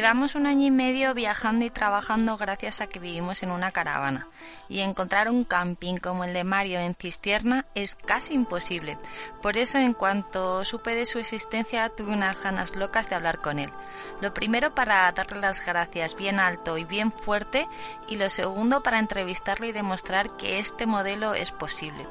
Llevamos un año y medio viajando y trabajando gracias a que vivimos en una caravana y encontrar un camping como el de Mario en Cistierna es casi imposible. Por eso en cuanto supe de su existencia tuve unas ganas locas de hablar con él. Lo primero para darle las gracias bien alto y bien fuerte y lo segundo para entrevistarle y demostrar que este modelo es posible.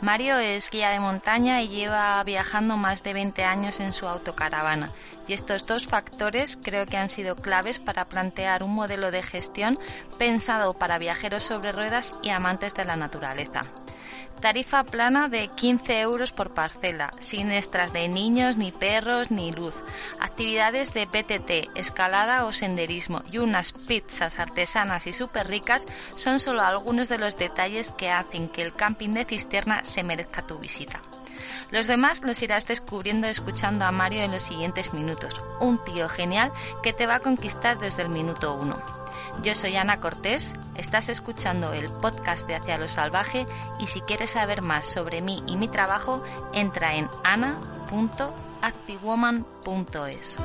Mario es guía de montaña y lleva viajando más de 20 años en su autocaravana. Y estos dos factores creo que han sido claves para plantear un modelo de gestión pensado para viajeros sobre ruedas y amantes de la naturaleza. Tarifa plana de 15 euros por parcela, sin extras de niños, ni perros, ni luz. Actividades de PTT, escalada o senderismo y unas pizzas artesanas y súper ricas son solo algunos de los detalles que hacen que el camping de Cisterna se merezca tu visita. Los demás los irás descubriendo escuchando a Mario en los siguientes minutos. Un tío genial que te va a conquistar desde el minuto uno. Yo soy Ana Cortés, estás escuchando el podcast de Hacia lo Salvaje y si quieres saber más sobre mí y mi trabajo, entra en ana.activewoman.es.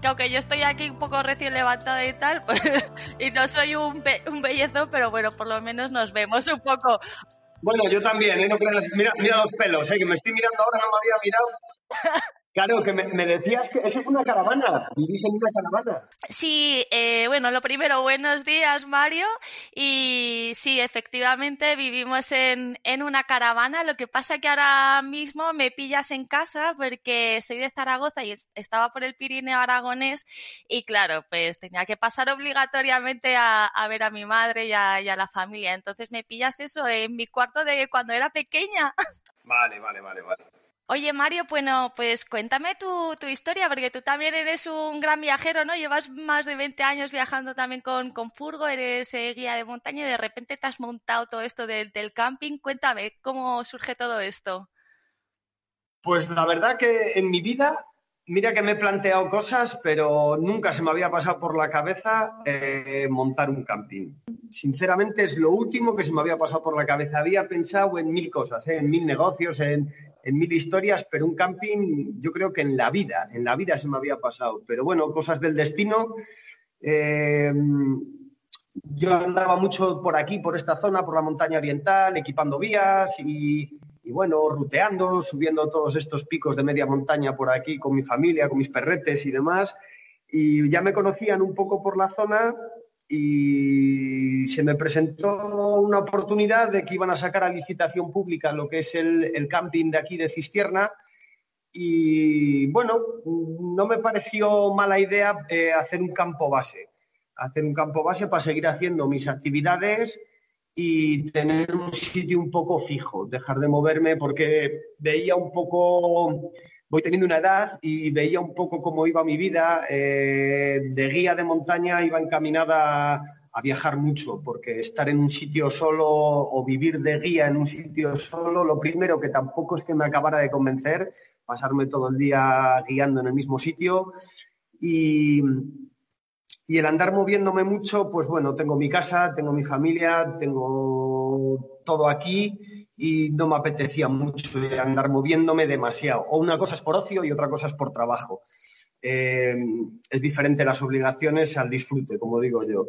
que aunque yo estoy aquí un poco recién levantada y tal, pues, y no soy un, un bellezo, pero bueno, por lo menos nos vemos un poco. Bueno, yo también, ¿eh? mira, mira los pelos, ¿eh? que me estoy mirando ahora, no me había mirado. Claro, que me, decías que eso es una caravana, vivís en una caravana. Sí, eh, bueno, lo primero, buenos días, Mario. Y sí, efectivamente vivimos en, en una caravana. Lo que pasa que ahora mismo me pillas en casa porque soy de Zaragoza y estaba por el Pirineo Aragonés y claro, pues tenía que pasar obligatoriamente a, a ver a mi madre y a, y a la familia. Entonces me pillas eso en mi cuarto de cuando era pequeña. Vale, vale, vale, vale. Oye, Mario, bueno, pues cuéntame tu, tu, historia, porque tú también eres un gran viajero, ¿no? Llevas más de 20 años viajando también con, con Furgo, eres eh, guía de montaña y de repente te has montado todo esto del camping. Cuéntame, ¿cómo surge todo esto? Pues la verdad que en mi vida, mira que me he planteado cosas, pero nunca se me había pasado por la cabeza eh, montar un camping. Sinceramente es lo último que se me había pasado por la cabeza. Había pensado en mil cosas, ¿eh? en mil negocios, en en mil historias, pero un camping yo creo que en la vida, en la vida se me había pasado. Pero bueno, cosas del destino. Eh, yo andaba mucho por aquí, por esta zona, por la montaña oriental, equipando vías y, bueno, ruteando, subiendo todos estos picos de media montaña por aquí con mi familia, con mis perretes y demás. Y ya me conocían un poco por la zona y se me presentó una oportunidad de que iban a sacar a licitación pública lo que es el, camping de aquí de Cistierna y bueno, no me pareció mala idea eh, hacer un campo base, hacer un campo base para seguir haciendo mis actividades y tener un sitio un poco fijo, dejar de moverme porque veía un poco voy teniendo una edad y veía un poco cómo iba mi vida. Eh, de guía de montaña iba encaminada a viajar mucho, porque estar en un sitio solo o vivir de guía en un sitio solo, lo primero que tampoco es que me acabara de convencer, pasarme todo el día guiando en el mismo sitio. Y, y el andar moviéndome mucho, pues bueno, tengo mi casa, tengo mi familia, tengo todo aquí y no me apetecía mucho andar moviéndome demasiado. O una cosa es por ocio y otra cosa es por trabajo. Eh, es diferente las obligaciones al disfrute, como digo yo.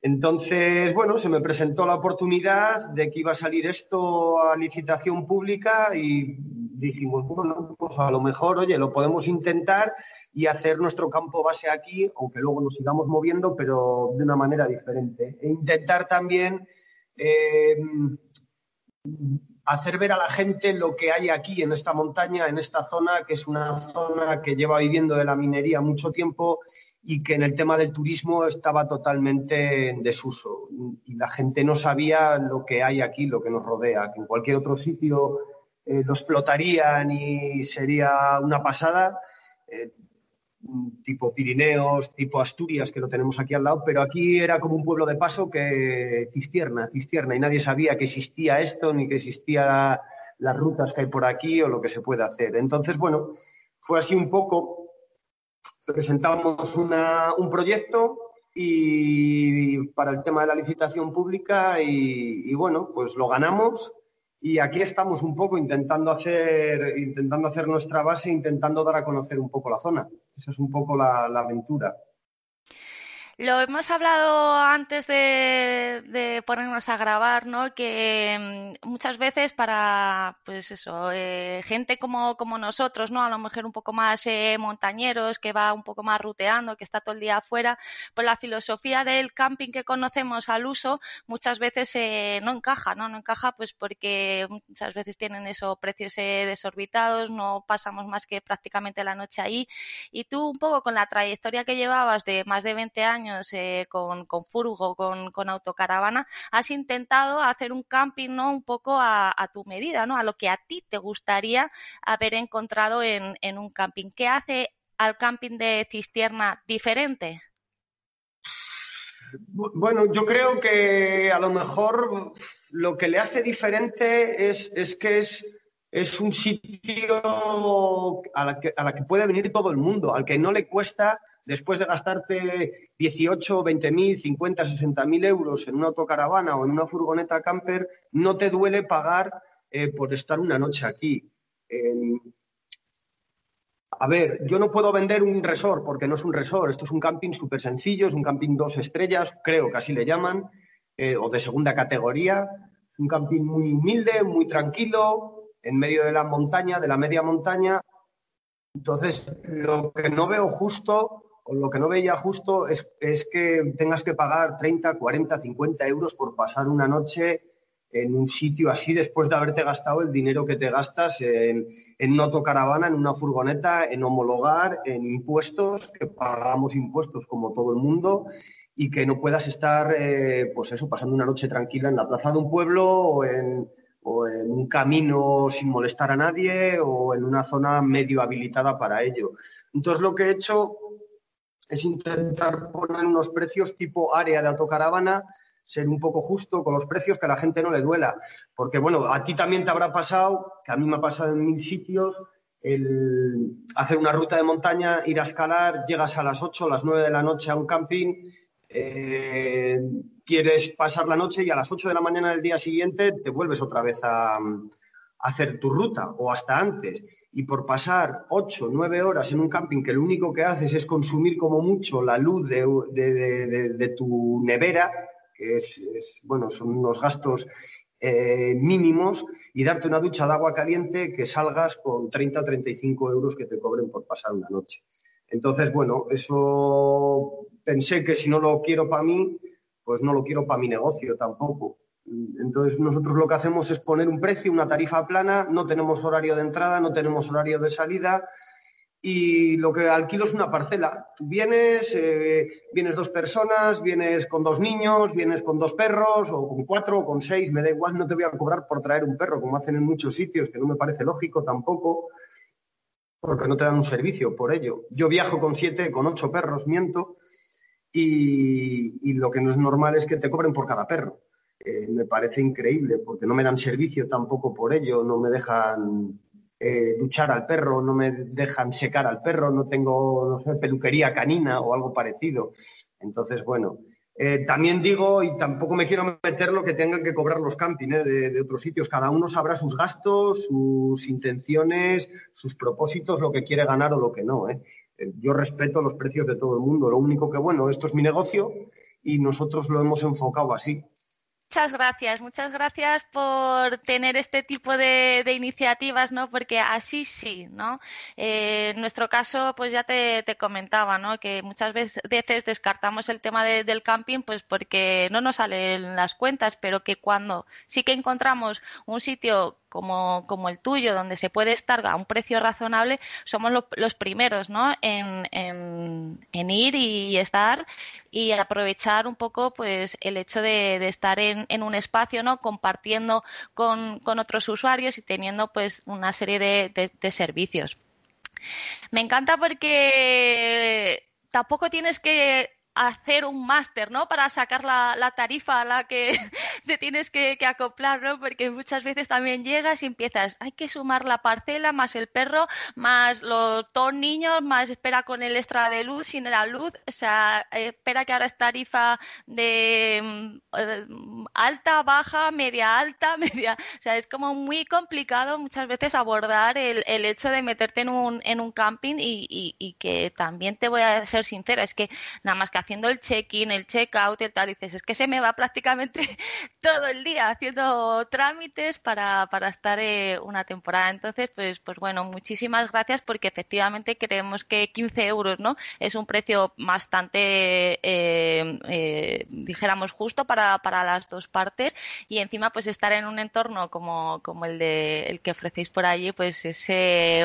Entonces, bueno, se me presentó la oportunidad de que iba a salir esto a licitación pública y dijimos, bueno, pues a lo mejor, oye, lo podemos intentar y hacer nuestro campo base aquí, aunque luego nos sigamos moviendo, pero de una manera diferente. E intentar también eh, hacer ver a la gente lo que hay aquí en esta montaña, en esta zona, que es una zona que lleva viviendo de la minería mucho tiempo y que en el tema del turismo estaba totalmente en desuso. Y la gente no sabía lo que hay aquí, lo que nos rodea, que en cualquier otro sitio eh, lo explotarían y sería una pasada. Eh, tipo Pirineos, tipo Asturias, que lo tenemos aquí al lado, pero aquí era como un pueblo de paso que cistierna, cistierna, y nadie sabía que existía esto, ni que existía las rutas que hay por aquí o lo que se puede hacer. Entonces, bueno, fue así un poco, presentamos un proyecto y para el tema de la licitación pública y, y bueno, pues lo ganamos y aquí estamos un poco intentando hacer, intentando hacer nuestra base, intentando dar a conocer un poco la zona. Esa es un poco la aventura. Lo hemos hablado antes de, ponernos a grabar, ¿no? Que mm, muchas veces para, pues eso, eh, gente como, como nosotros, ¿no? A lo mejor un poco más eh, montañeros, que va un poco más ruteando, que está todo el día afuera, pues la filosofía del camping que conocemos al uso muchas veces eh, no encaja, ¿no? No encaja pues porque muchas veces tienen esos precios desorbitados, no pasamos más que prácticamente la noche ahí. Y tú un poco con la trayectoria que llevabas de más de 20 años, eh, con, Furgo, con, autocaravana, has intentado hacer un camping ¿no? un poco a, tu medida, ¿no? a lo que a ti te gustaría haber encontrado en, un camping. ¿Qué hace al camping de Cistierna diferente? Bueno, yo creo que a lo mejor lo que le hace diferente es, que es, es un sitio a la, que, a la que puede venir todo el mundo, al que no le cuesta después de gastarte 18, 20 mil, 50, 60 mil euros en una autocaravana o en una furgoneta camper, no te duele pagar eh, por estar una noche aquí. a ver, yo no puedo vender un resort porque no es un resort, esto es un camping súper sencillo, es un camping dos estrellas, creo que así le llaman, eh, o de segunda categoría. Es un camping muy humilde, muy tranquilo, en medio de la montaña, de la media montaña. Entonces, lo que no veo justo lo que no veía justo es, que tengas que pagar 30, 40, 50 euros por pasar una noche en un sitio así después de haberte gastado el dinero que te gastas en, en una autocaravana, en una furgoneta, en homologar, en impuestos, que pagamos impuestos como todo el mundo y que no puedas estar, eh, pues eso, pasando una noche tranquila en la plaza de un pueblo o en, o en un camino sin molestar a nadie o en una zona medio habilitada para ello. Entonces lo que he hecho es intentar poner unos precios tipo área de autocaravana, ser un poco justo con los precios, que a la gente no le duela. Porque, bueno, a ti también te habrá pasado, que a mí me ha pasado en mil sitios, el hacer una ruta de montaña, ir a escalar, llegas a las 8, a las 9 de la noche a un camping, eh, quieres pasar la noche y a las 8 de la mañana del día siguiente te vuelves otra vez a, hacer tu ruta o hasta antes y por pasar ocho, nueve horas en un camping que lo único que haces es consumir como mucho la luz de, tu nevera, que es, bueno, son unos gastos eh, mínimos, y darte una ducha de agua caliente que salgas con 30 o 35 euros que te cobren por pasar una noche. Entonces, bueno, eso pensé que si no lo quiero para mí, pues no lo quiero para mi negocio tampoco. Entonces nosotros lo que hacemos es poner un precio, una tarifa plana, no tenemos horario de entrada, no tenemos horario de salida y lo que alquilo es una parcela. Tú vienes, eh, vienes dos personas, vienes con dos niños, vienes con dos perros o con cuatro o con seis, me da igual, no te voy a cobrar por traer un perro como hacen en muchos sitios, que no me parece lógico tampoco, porque no te dan un servicio por ello. Yo viajo con siete, con ocho perros, miento, y lo que no es normal es que te cobren por cada perro. Eh, me parece increíble porque no me dan servicio tampoco por ello, no me dejan eh, duchar al perro, no me dejan secar al perro, no tengo, no sé, peluquería canina o algo parecido. Entonces, bueno, eh, también digo, y tampoco me quiero meter lo que tengan que cobrar los campings de, de, otros sitios. Cada uno sabrá sus gastos, sus intenciones, sus propósitos, lo que quiere ganar o lo que no. Yo respeto los precios de todo el mundo. Lo único que, bueno, esto es mi negocio y nosotros lo hemos enfocado así. Muchas gracias, muchas gracias por tener este tipo de, iniciativas, ¿no? Porque así sí, ¿no? Eh, en nuestro caso, pues ya te, comentaba, ¿no? Que muchas veces, descartamos el tema del camping, pues porque no nos salen las cuentas, pero que cuando sí que encontramos un sitio como, como el tuyo, donde se puede estar a un precio razonable, somos los primeros ¿no? En, en, ir y estar y aprovechar un poco pues el hecho de, estar en, en, un espacio no compartiendo con, con, otros usuarios y teniendo pues una serie de, de servicios me encanta porque tampoco tienes que hacer un máster, ¿no? Para sacar la, tarifa a la que te tienes que, acoplar, ¿no? Porque muchas veces también llegas y empiezas, hay que sumar la parcela, más el perro, más los dos niños, más espera con el extra de luz, sin la luz, o sea, espera que ahora es tarifa de mm, eh, alta, baja, media alta, media, o sea, es como muy complicado muchas veces abordar el, el hecho de meterte en un, en un camping y, y, que también te voy a ser sincera, es que nada más que haciendo el check-in, el check-out, y tal, dices, es que se me va prácticamente todo el día haciendo trámites para, para estar eh, una temporada. Entonces, pues, pues bueno, muchísimas gracias porque efectivamente creemos que 15 euros, ¿no? Es un precio bastante, eh, eh, dijéramos, justo para, para las dos partes y encima, pues estar en un entorno como, como el de el que ofrecéis por allí, pues es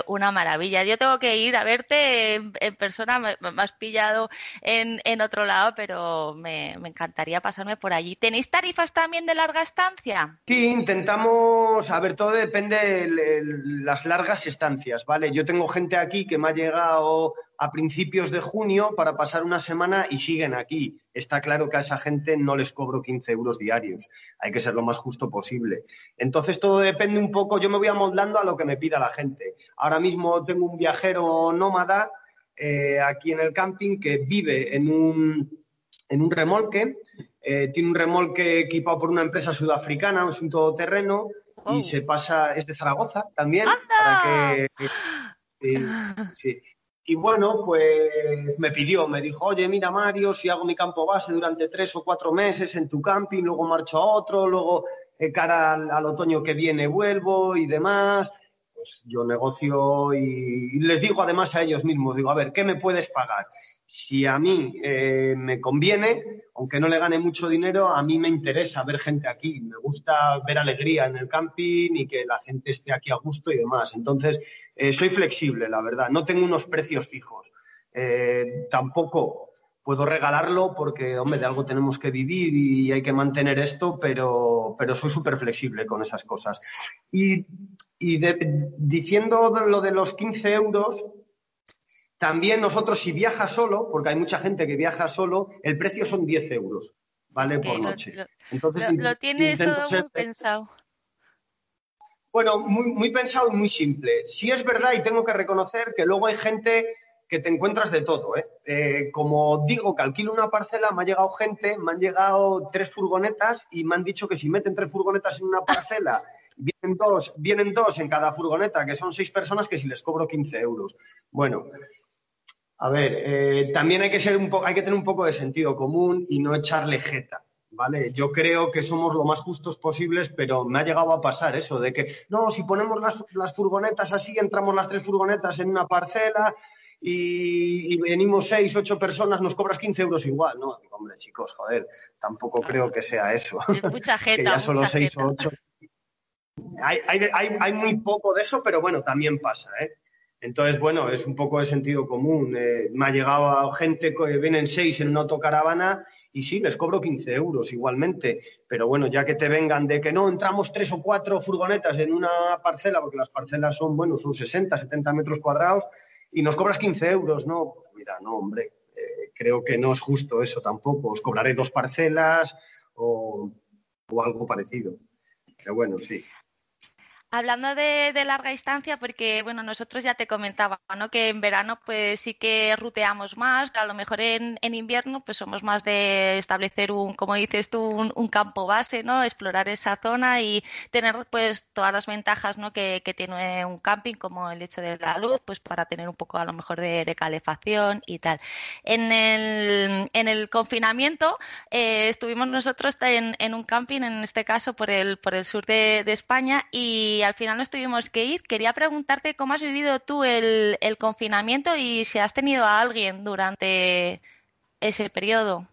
una maravilla. Yo tengo que ir a verte en, persona, me, has pillado en, en otro lado, pero me, me encantaría pasarme por allí. ¿Tenéis tarifas también de larga estancia? Sí, intentamos, a ver, todo depende de las largas estancias, ¿vale? Yo tengo gente aquí que me ha llegado a principios de junio para pasar una semana y siguen aquí. Está claro que a esa gente no les cobro 15 euros diarios. Hay que ser lo más justo posible. Entonces todo depende un poco, yo me voy amoldando a lo que me pida la gente. Ahora mismo tengo un viajero nómada eh, aquí en el camping que vive en un, en un remolque. Eh, tiene un remolque equipado por una empresa sudafricana, es un todoterreno, y oh. se pasa, es de Zaragoza también, para que, Y bueno, pues me pidió, me dijo, oye, mira Mario, si hago mi campo base durante tres o cuatro meses en tu camping, luego marcho a otro, luego eh, cara al, otoño que viene vuelvo y demás, pues yo negocio y les digo además a ellos mismos, digo, a ver, ¿qué me puedes pagar? si a mí eh, me conviene, aunque no le gane mucho dinero, a mí me interesa ver gente aquí. Me gusta ver alegría en el camping y que la gente esté aquí a gusto y demás. Entonces, eh, soy flexible, la verdad. No tengo unos precios fijos. Eh, tampoco puedo regalarlo porque, hombre, de algo tenemos que vivir y hay que mantener esto, pero, pero soy súper flexible con esas cosas. Y, diciendo lo de los 15 euros, también nosotros, si viaja solo, porque hay mucha gente que viaja solo, el precio son 10 euros, ¿vale? por noche. Entonces, lo, tienes todo muy pensado. Bueno, muy, muy pensado y muy simple. Sí es verdad y tengo que reconocer que luego hay gente que te encuentras de todo. ¿eh? Eh, como digo que alquilo una parcela, me ha llegado gente, me han llegado tres furgonetas y me han dicho que si meten tres furgonetas en una parcela, vienen dos, vienen dos en cada furgoneta, que son seis personas, que si les cobro 15 euros. Bueno, a ver, eh, también hay que, ser un hay que tener un poco de sentido común y no echarle jeta. ¿Vale? Yo creo que somos lo más justos posibles, pero me ha llegado a pasar eso, de que, no, si ponemos las, furgonetas así, entramos las tres furgonetas en una parcela y, venimos seis, ocho personas, nos cobras 15 euros igual. No, hombre, chicos, joder, tampoco creo que sea eso. Mucha que ya solo seis o ocho. Hay, hay, hay muy poco de eso, pero bueno, también pasa, ¿eh? Entonces, bueno, es un poco de sentido común. Eh, me ha llegado gente que vienen seis en una autocaravana y sí, les cobro 15 euros igualmente. Pero bueno, ya que te vengan de que no, entramos tres o cuatro furgonetas en una parcela, porque las parcelas son, bueno, son 60, 70 metros cuadrados, y nos cobras 15 euros, ¿no? Pues mira, no, hombre, eh, creo que no es justo eso tampoco. Os cobraré dos parcelas o, o algo parecido. Pero bueno, sí. Hablando de, larga distancia, porque bueno, nosotros ya te comentaba, ¿no? Que en verano pues sí que ruteamos más, a lo mejor en, invierno pues somos más de establecer un, como dices tú, un, campo base, ¿no? Explorar esa zona y tener pues todas las ventajas, ¿no? Que, tiene un camping, como el hecho de la luz, pues para tener un poco a lo mejor de, calefacción y tal. En el, en el confinamiento eh, estuvimos nosotros en, en, un camping, en este caso por el, por el sur de España y al final nos tuvimos que ir. Quería preguntarte cómo has vivido tú el, confinamiento y si has tenido a alguien durante ese periodo.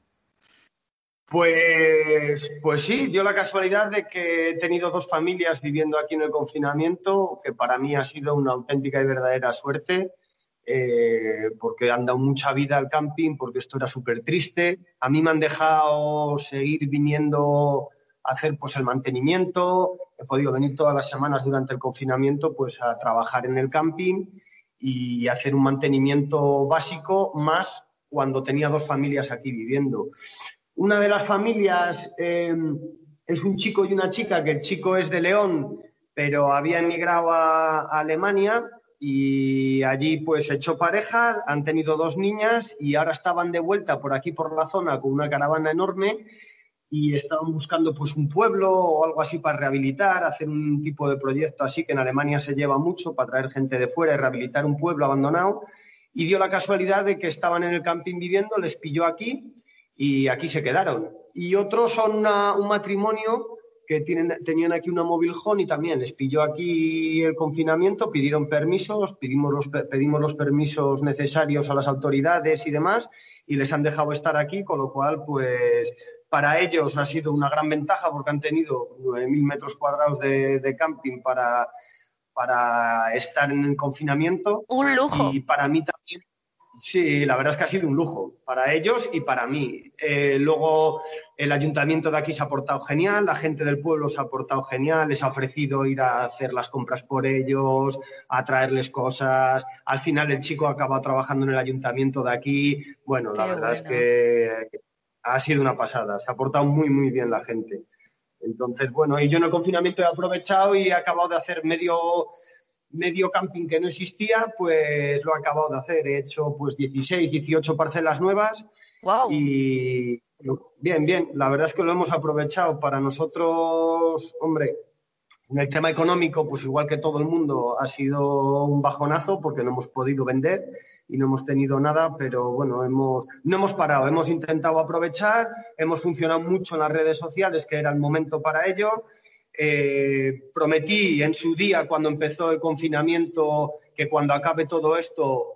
Pues, pues sí, dio la casualidad de que he tenido dos familias viviendo aquí en el confinamiento, que para mí ha sido una auténtica y verdadera suerte, eh, porque han dado mucha vida al camping, porque esto era súper triste. A mí me han dejado seguir viniendo hacer pues el mantenimiento. He podido venir todas las semanas durante el confinamiento pues a trabajar en el camping y hacer un mantenimiento básico más cuando tenía dos familias aquí viviendo. Una de las familias em, es un chico y una chica, que el chico es de León, pero había emigrado a, Alemania y allí pues echó pareja, han tenido dos niñas y ahora estaban de vuelta por aquí por la zona con una caravana enorme y estaban buscando pues un pueblo o algo así para rehabilitar, hacer un tipo de proyecto así que en Alemania se lleva mucho para traer gente de fuera y rehabilitar un pueblo abandonado y dio la casualidad de que estaban en el camping viviendo, les pilló aquí y aquí se quedaron. Y otros son un matrimonio que tienen, tenían aquí una móvil home y también les pilló aquí el confinamiento, pidieron permisos, pedimos los, pedimos los permisos necesarios a las autoridades y demás y les han dejado estar aquí, con lo cual, pues para ellos ha sido una gran ventaja porque han tenido 9.000 metros cuadrados de, camping para, para estar en el confinamiento. Un lujo. Y para mí también Sí, la verdad es que ha sido un lujo para ellos y para mí. Eh, luego el ayuntamiento de aquí se ha portado genial, la gente del pueblo se ha portado genial, les ha ofrecido ir a hacer las compras por ellos, a traerles cosas. Al final el chico ha acabado trabajando en el ayuntamiento de aquí. Bueno, la verdad es que ha sido una pasada, se ha portado muy, muy bien la gente. Entonces, bueno, y yo en el confinamiento he aprovechado y he acabado de hacer medio medio camping que no existía, pues lo he acabado de hacer. He hecho pues 16, 18 parcelas nuevas. Wow. Y bien, bien, la verdad es que lo hemos aprovechado para nosotros, hombre, en el tema económico, pues igual que todo el mundo, ha sido un bajonazo porque no hemos podido vender y no hemos tenido nada, pero bueno, hemos, no hemos parado, hemos intentado aprovechar, hemos funcionado mucho en las redes sociales, que era el momento para ello, eh, prometí en su día, cuando empezó el confinamiento, que cuando acabe todo esto,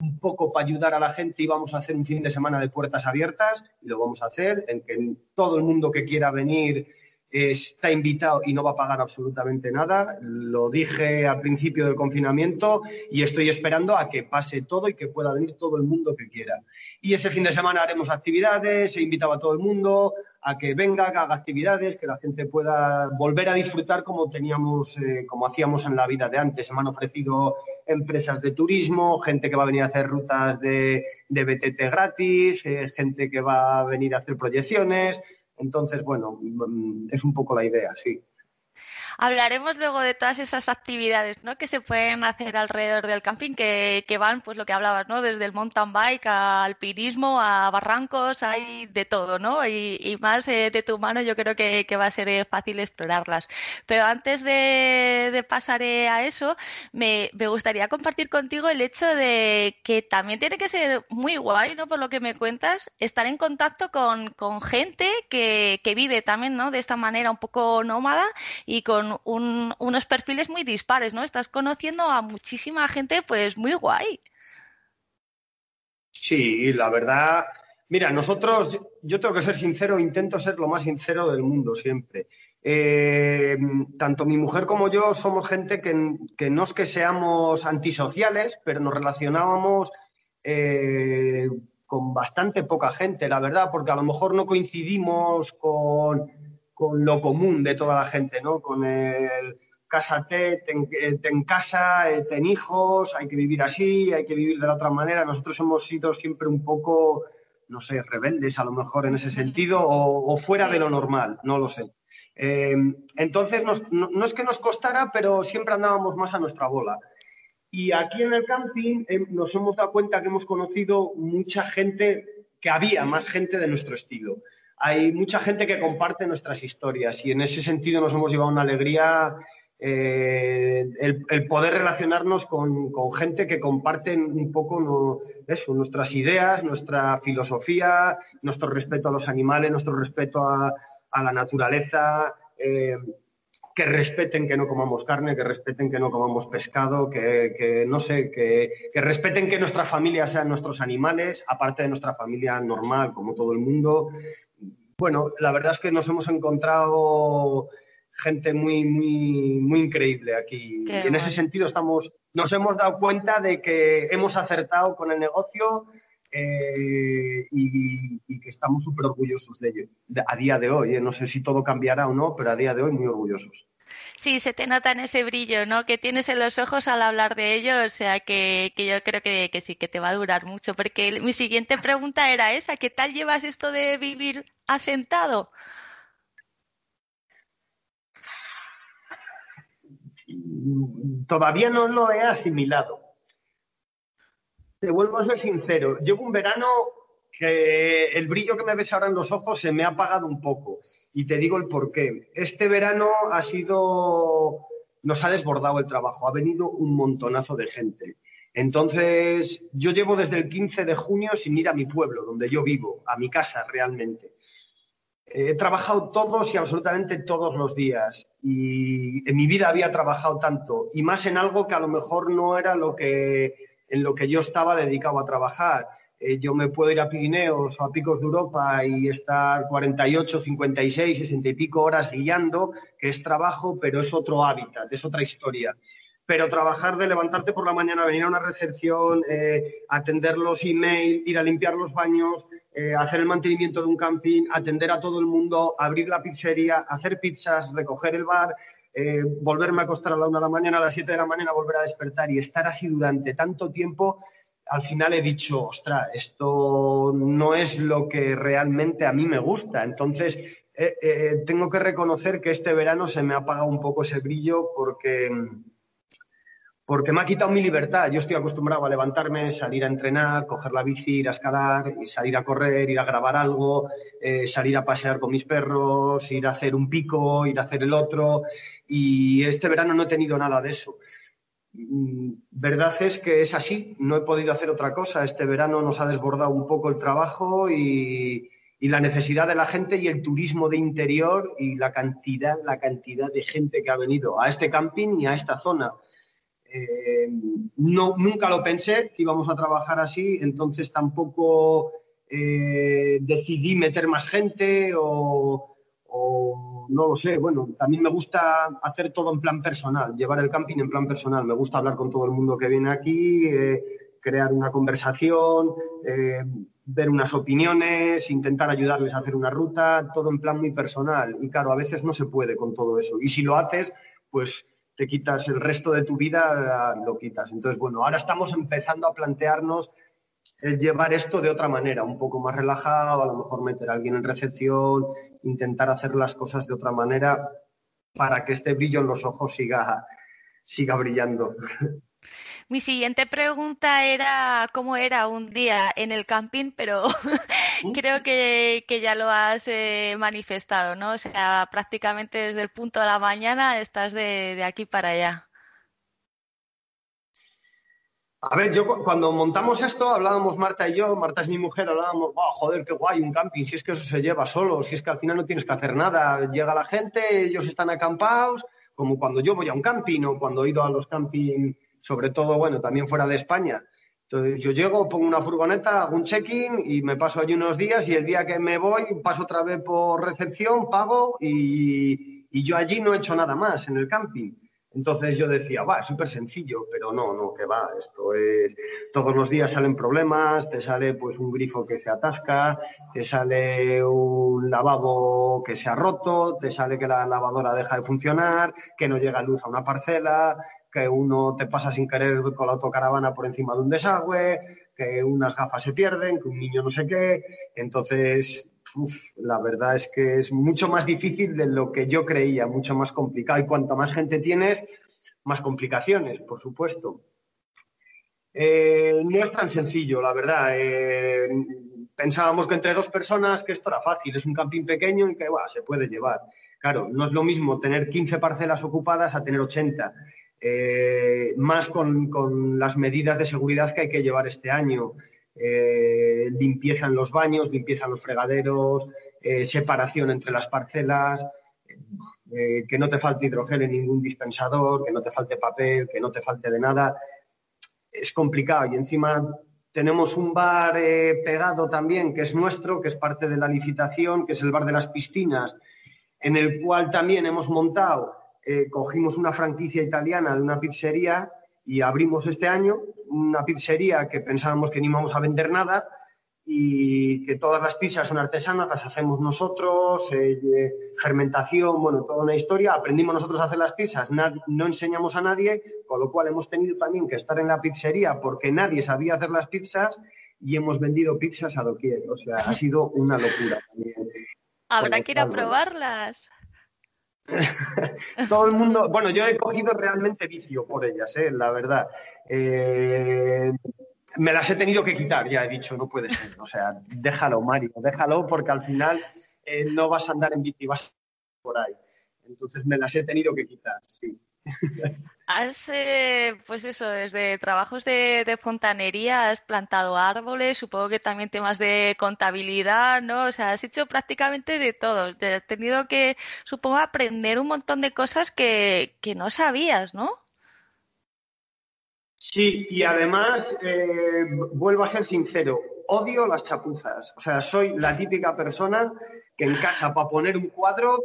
un poco para ayudar a la gente, íbamos a hacer un fin de semana de puertas abiertas, y lo vamos a hacer, en que todo el mundo que quiera venir está invitado y no va a pagar absolutamente nada. Lo dije al principio del confinamiento y estoy esperando a que pase todo y que pueda venir todo el mundo que quiera. Y ese fin de semana haremos actividades, he invitado a todo el mundo a que venga, que haga actividades, que la gente pueda volver a disfrutar como teníamos, eh, como hacíamos en la vida de antes. Me han ofrecido empresas de turismo, gente que va a venir a hacer rutas de, de BTT gratis, eh, gente que va a venir a hacer proyecciones. Entonces, bueno, mm, es un poco la idea, sí. Hablaremos luego de todas esas actividades ¿no? que se pueden hacer alrededor del camping, que, van, pues lo que hablabas, ¿no? desde el mountain bike al alpinismo, a barrancos, hay de todo, ¿no? Y, más eh, de tu mano yo creo que, va a ser eh, fácil explorarlas. Pero antes de, pasar eh, a eso, me, gustaría compartir contigo el hecho de que también tiene que ser muy guay, ¿no? Por lo que me cuentas, estar en contacto con, gente que, que vive también, ¿no? De esta manera un poco nómada y con unos perfiles muy dispares, ¿no? Estás conociendo a muchísima gente, pues muy guay. Sí, la verdad. Mira, nosotros, yo tengo que ser sincero, intento ser lo más sincero del mundo siempre. Eh, tanto mi mujer como yo somos gente que, no es que seamos antisociales, pero nos relacionábamos eh, con bastante poca gente, la verdad, porque a lo mejor no coincidimos con, con lo común de toda la gente, ¿no? Con el cásate, ten, ten casa, eh, ten hijos, hay que vivir así, hay que vivir de la otra manera. Nosotros hemos sido siempre un poco, no sé, rebeldes a lo mejor en ese sentido o, fuera de lo normal, no lo sé. Eh, entonces, no, es que nos costara, pero siempre andábamos más a nuestra bola. Y aquí en el camping eh, nos hemos dado cuenta que hemos conocido mucha gente, que había más gente de nuestro estilo hay mucha gente que comparte nuestras historias y en ese sentido nos hemos llevado una alegría eh, el, poder relacionarnos con, gente que comparten un poco nuestras ideas, nuestra filosofía, nuestro respeto a los animales, nuestro respeto a, la naturaleza, eh, que respeten que no comamos carne, que respeten que no comamos pescado, que, no sé, que, que, respeten que nuestra familia sean nuestros animales, aparte de nuestra familia normal, como todo el mundo, bueno, la verdad es que nos hemos encontrado gente muy, muy, muy increíble aquí. y en ese sentido estamos, nos hemos dado cuenta de que hemos acertado con el negocio eh, y, que estamos súper orgullosos de ello. a día de hoy, ¿eh? no sé si todo cambiará o no, pero a día de hoy muy orgullosos. Sí, se te nota en ese brillo, ¿no? Que tienes en los ojos al hablar de ello, o sea que, yo creo que, que sí, que te va a durar mucho, porque mi siguiente pregunta era esa, ¿qué tal llevas esto de vivir asentado? Todavía no lo he asimilado. Te vuelvo a ser sincero, llevo un verano que el brillo que me ves ahora en los ojos se me ha apagado un poco. Y te digo el por qué. Este verano ha sido, nos ha desbordado el trabajo, ha venido un montonazo de gente. Entonces, yo llevo desde el 15 de junio sin ir a mi pueblo, donde yo vivo, a mi casa realmente. He trabajado todos y absolutamente todos los días y en mi vida había trabajado tanto y más en algo que a lo mejor no era lo que en lo que yo estaba dedicado a trabajar. Eh, yo me puedo ir a Pirineos o a Picos de Europa y estar 48, 56, 60 y pico horas guiando, que es trabajo, pero es otro hábitat, es otra historia. Pero trabajar de levantarte por la mañana, venir a una recepción, eh, atender los emails, ir a limpiar los baños, eh, hacer el mantenimiento de un camping, atender a todo el mundo, abrir la pizzería, hacer pizzas, recoger el bar, volverme a acostar a la una de la mañana, a las siete de la mañana volver a despertar y estar así durante tanto tiempo, al final he dicho, ostras, esto no es lo que realmente a mí me gusta. Entonces, tengo que reconocer que este verano se me ha apagado un poco ese brillo porque porque me ha quitado mi libertad. Yo estoy acostumbrado a levantarme, salir a entrenar, coger la bici, ir a escalar, salir a correr, ir a grabar algo, eh, salir a pasear con mis perros, ir a hacer un pico, ir a hacer el otro. Y este verano no he tenido nada de eso. Mm, verdad es que es así, no he podido hacer otra cosa. Este verano nos ha desbordado un poco el trabajo y, y la necesidad de la gente y el turismo de interior y la cantidad, la cantidad de gente que ha venido a este camping y a esta zona. Eh, no, nunca lo pensé que íbamos a trabajar así, entonces tampoco eh, decidí meter más gente o, no lo sé. Bueno, también me gusta hacer todo en plan personal, llevar el camping en plan personal. Me gusta hablar con todo el mundo que viene aquí, eh, crear una conversación, ver unas opiniones, intentar ayudarles a hacer una ruta, todo en plan muy personal. Y claro, a veces no se puede con todo eso. Y si lo haces, pues te quitas el resto de tu vida, lo quitas. Entonces, bueno, ahora estamos empezando a plantearnos llevar esto de otra manera, un poco más relajado, a lo mejor meter a alguien en recepción, intentar hacer las cosas de otra manera para que este brillo en los ojos siga, siga brillando. Mi siguiente pregunta era cómo era un día en el camping, pero creo que, ya lo has eh, manifestado, ¿no? O sea, prácticamente desde el punto de la mañana estás de, aquí para allá. A ver, yo cuando montamos esto, hablábamos Marta y yo, Marta es mi mujer, hablábamos, oh, joder, qué guay, un camping, si es que eso se lleva solo, si es que al final no tienes que hacer nada, llega la gente, ellos están acampados, como cuando yo voy a un camping o cuando he ido a los campings sobre todo, bueno, también fuera de España. Entonces yo llego, pongo una furgoneta, hago un check-in y me paso allí unos días y el día que me voy paso otra vez por recepción, pago y, y yo allí no he hecho nada más en el camping. Entonces yo decía, va, es súper sencillo, pero no, no, que va, esto es, todos los días salen problemas, te sale pues un grifo que se atasca, te sale un lavabo que se ha roto, te sale que la lavadora deja de funcionar, que no llega luz a una parcela, que uno te pasa sin querer con la autocaravana por encima de un desagüe, que unas gafas se pierden, que un niño no sé qué. Entonces, la verdad es que es mucho más difícil de lo que yo creía, mucho más complicado. Y cuanto más gente tienes, más complicaciones, por supuesto. Eh, no es tan sencillo, la verdad. Eh, pensábamos que entre dos personas que esto era fácil, es un camping pequeño y que se puede llevar. Claro, no es lo mismo tener 15 parcelas ocupadas a tener 80. Eh, más con, las medidas de seguridad que hay que llevar este año. Eh, limpieza en los baños, limpieza en los fregaderos, eh, separación entre las parcelas, que no te falte hidrogel en ningún dispensador, que no te falte papel, que no te falte de nada. Es complicado y encima tenemos un bar pegado también que es nuestro, que es parte de la licitación, que es el bar de las piscinas, en el cual también hemos montado eh, cogimos una franquicia italiana de una pizzería y abrimos este año una pizzería que pensábamos que no íbamos a vender nada y que todas las pizzas son artesanas, las hacemos nosotros, eh, fermentación, bueno, toda una historia. Aprendimos nosotros a hacer las pizzas, no enseñamos a nadie, con lo cual hemos tenido también que estar en la pizzería porque nadie sabía hacer las pizzas y hemos vendido pizzas a doquier. O sea, ha sido una locura también. Habrá que ir a probarlas. todo el mundo, bueno, yo he cogido realmente vicio por ellas, ¿eh? la verdad. Eh, me las he tenido que quitar, ya he dicho, no puede ser. O sea, déjalo, Mario, déjalo, porque al final eh, no vas a andar en bici, vas por ahí. Entonces me las he tenido que quitar, sí. Has, eh, pues eso, desde trabajos de, fontanería, has plantado árboles, supongo que también temas de contabilidad, ¿no? O sea, has hecho prácticamente de todo. Has tenido que, supongo, aprender un montón de cosas que, no sabías, ¿no? Sí, y además, eh, vuelvo a ser sincero, odio las chapuzas. O sea, soy la típica persona que en casa, para poner un cuadro,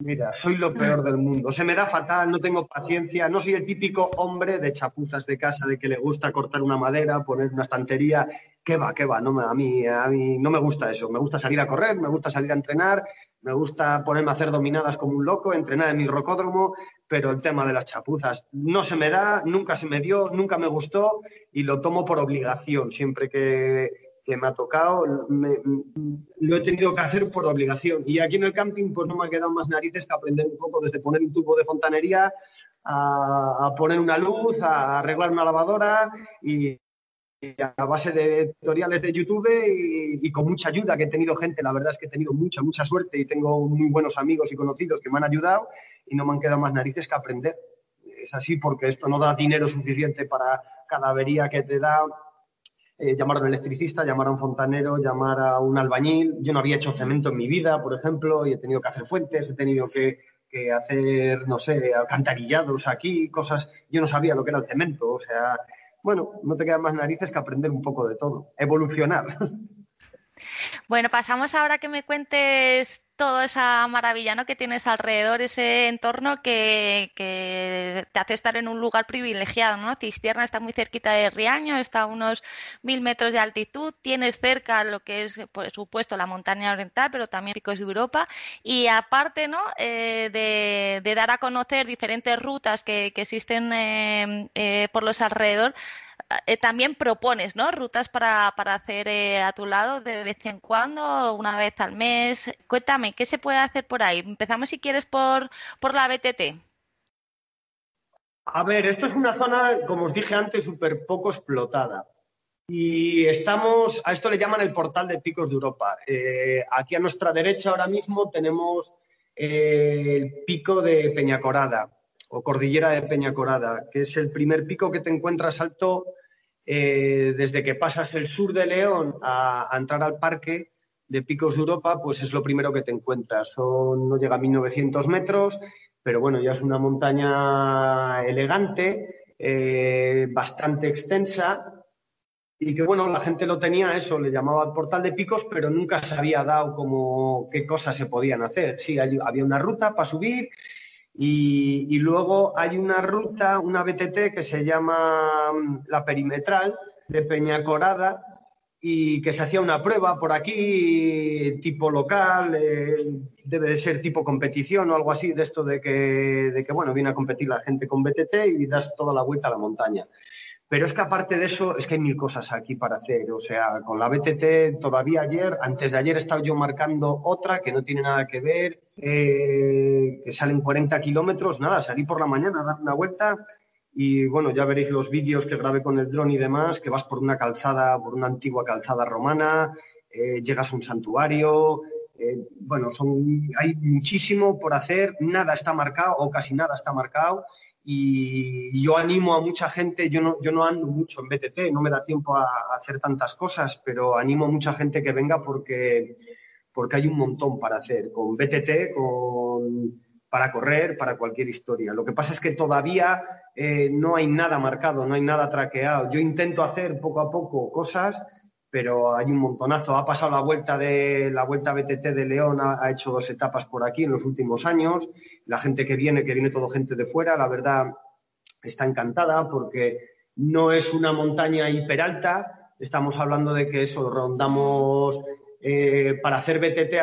Mira, soy lo peor del mundo. Se me da fatal, no tengo paciencia, no soy el típico hombre de chapuzas de casa, de que le gusta cortar una madera, poner una estantería. ¿Qué va, qué va? No, a, mí, a mí no me gusta eso. Me gusta salir a correr, me gusta salir a entrenar, me gusta ponerme a hacer dominadas como un loco, entrenar en mi rocódromo, pero el tema de las chapuzas no se me da, nunca se me dio, nunca me gustó y lo tomo por obligación. Siempre que, que me ha tocado, lo he tenido que hacer por obligación. Y aquí en el camping, pues no me ha quedado más narices que aprender un poco desde poner un tubo de fontanería a, poner una luz, a arreglar una lavadora y, a base de tutoriales de YouTube y, con mucha ayuda que he tenido gente. La verdad es que he tenido mucha, mucha suerte y tengo muy buenos amigos y conocidos que me han ayudado y no me han quedado más narices que aprender. Es así porque esto no da dinero suficiente para cada avería que te da eh, llamar a un electricista, llamar a un fontanero, llamar a un albañil. Yo no había hecho cemento en mi vida, por ejemplo, y he tenido que hacer fuentes, he tenido que, hacer, no sé, alcantarillados aquí, cosas. Yo no sabía lo que era el cemento, o sea, bueno, no te quedan más narices que aprender un poco de todo, evolucionar. Bueno, pasamos ahora que me cuentes toda esa maravilla ¿no? que tienes alrededor, ese entorno que, te hace estar en un lugar privilegiado. ¿no? Cistierna está muy cerquita de Riaño, está a unos mil metros de altitud, tienes cerca lo que es, por supuesto, la montaña oriental, pero también picos de Europa. Y aparte ¿no? Eh, de, dar a conocer diferentes rutas que, existen eh, eh, por los alrededores, eh, también propones, ¿no? Rutas para, hacer eh, a tu lado de vez en cuando, una vez al mes. Cuéntame, ¿qué se puede hacer por ahí? Empezamos, si quieres, por, por la BTT. A ver, esto es una zona, como os dije antes, súper poco explotada. Y estamos, a esto le llaman el portal de picos de Europa. Eh, aquí a nuestra derecha ahora mismo tenemos el pico de Peñacorada o cordillera de Peñacorada, que es el primer pico que te encuentras alto eh, desde que pasas el sur de León a, entrar al parque de Picos de Europa, pues es lo primero que te encuentras. No llega a 1900 metros, pero bueno, ya es una montaña elegante, eh, bastante extensa y que bueno, la gente lo tenía eso, le llamaba el portal de picos, pero nunca se había dado como qué cosas se podían hacer. Sí, había una ruta para subir y, luego hay una ruta, una BTT que se llama mm, la perimetral de Peñacorada y que se hacía una prueba por aquí tipo local, eh, debe de ser tipo competición o algo así, de esto de que, de que, bueno, viene a competir la gente con BTT y das toda la vuelta a la montaña. Pero es que aparte de eso, es que hay mil cosas aquí para hacer. O sea, con la BTT todavía ayer, antes de ayer he estado yo marcando otra que no tiene nada que ver, eh, que salen 40 kilómetros. Nada, salí por la mañana a dar una vuelta y bueno, ya veréis los vídeos que grabé con el dron y demás, que vas por una calzada, por una antigua calzada romana, eh, llegas a un santuario. Eh, bueno, son, hay muchísimo por hacer, nada está marcado o casi nada está marcado y yo animo a mucha gente, yo no, yo no ando mucho en BTT, no me da tiempo a, hacer tantas cosas, pero animo a mucha gente que venga porque, porque hay un montón para hacer, con BTT, con, para correr, para cualquier historia. Lo que pasa es que todavía eh, no hay nada marcado, no hay nada traqueado. Yo intento hacer poco a poco cosas, pero hay un montonazo. Ha pasado la vuelta de la vuelta BTT de León, ha, hecho dos etapas por aquí en los últimos años. La gente que viene, que viene todo gente de fuera, la verdad está encantada porque no es una montaña hiperalta. Estamos hablando de que eso rondamos eh, para hacer BTT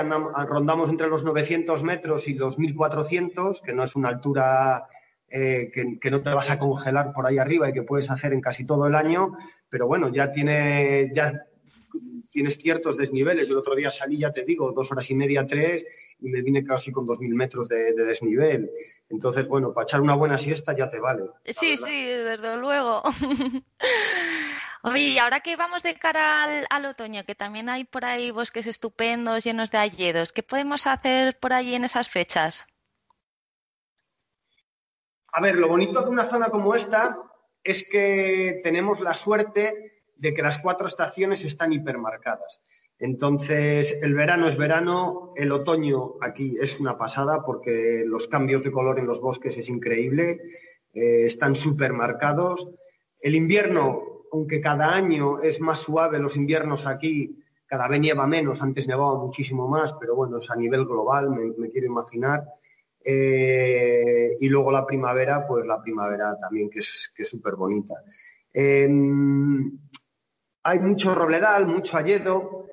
rondamos entre los 900 metros y los 1400, que no es una altura eh, que, que, no te vas a congelar por ahí arriba y que puedes hacer en casi todo el año, pero bueno, ya tiene, ya tienes ciertos desniveles. El otro día salí, ya te digo, dos horas y media, tres, y me vine casi con dos mil metros de, desnivel. Entonces, bueno, para echar una buena siesta ya te vale. Sí, sí, desde luego. Oye, y ahora que vamos de cara al, al, otoño, que también hay por ahí bosques estupendos llenos de alledos, ¿qué podemos hacer por allí en esas fechas? A ver, lo bonito de una zona como esta es que tenemos la suerte de que las cuatro estaciones están hipermarcadas. Entonces, el verano es verano, el otoño aquí es una pasada porque los cambios de color en los bosques es increíble, eh, están supermarcados. El invierno, aunque cada año es más suave, los inviernos aquí cada vez nieva menos, antes nevaba muchísimo más, pero bueno, es a nivel global, me quiero imaginar. Eh, y luego la primavera, pues la primavera también, que es súper bonita. Em, hay mucho robledal, mucho alledo,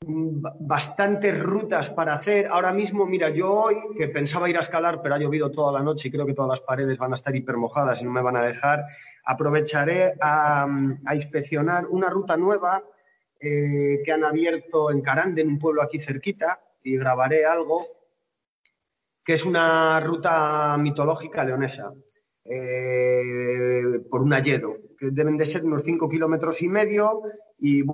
bastantes rutas para hacer. Ahora mismo, mira, yo hoy, que pensaba ir a escalar, pero ha llovido toda la noche y creo que todas las paredes van a estar hipermojadas y no me van a dejar, aprovecharé a, inspeccionar una ruta nueva eh, que han abierto en Carande, en un pueblo aquí cerquita, y grabaré algo que es una ruta mitológica leonesa, eh, por un alledo, que deben de ser unos cinco kilómetros y medio y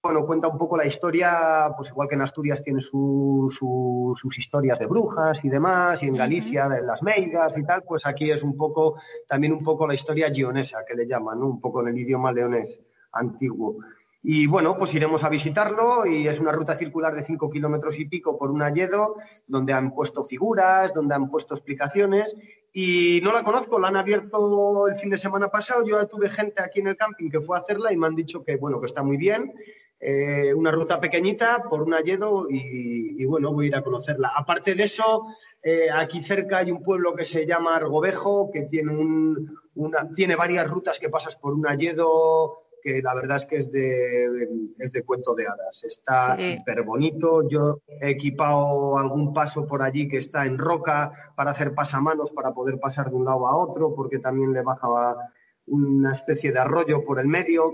bueno, cuenta un poco la historia, pues igual que en Asturias tiene sus historias de brujas y demás, y en Galicia de las meigas y tal, pues aquí es un poco, también un poco la historia guionesa, que le llaman, un poco en el idioma leonés antiguo. Y bueno, pues iremos a visitarlo y es una ruta circular de cinco kilómetros y pico por un alledo, donde han puesto figuras, donde han puesto explicaciones y no la conozco, la han abierto el fin de semana pasado. Yo tuve gente aquí en el camping que fue a hacerla y me han dicho que bueno, que está muy bien. Eh, una ruta pequeñita por un alledo y, bueno, voy a ir a conocerla. Aparte de eso, eh, aquí cerca hay un pueblo que se llama Argobejo, que tiene, un, una, tiene varias rutas que pasas por un alledo que la verdad es que es de, es de cuento de hadas. Está hiper bonito. Yo he equipado algún paso por allí que está en roca para hacer pasamanos para poder pasar de un lado a otro, porque también le bajaba una especie de arroyo por el medio,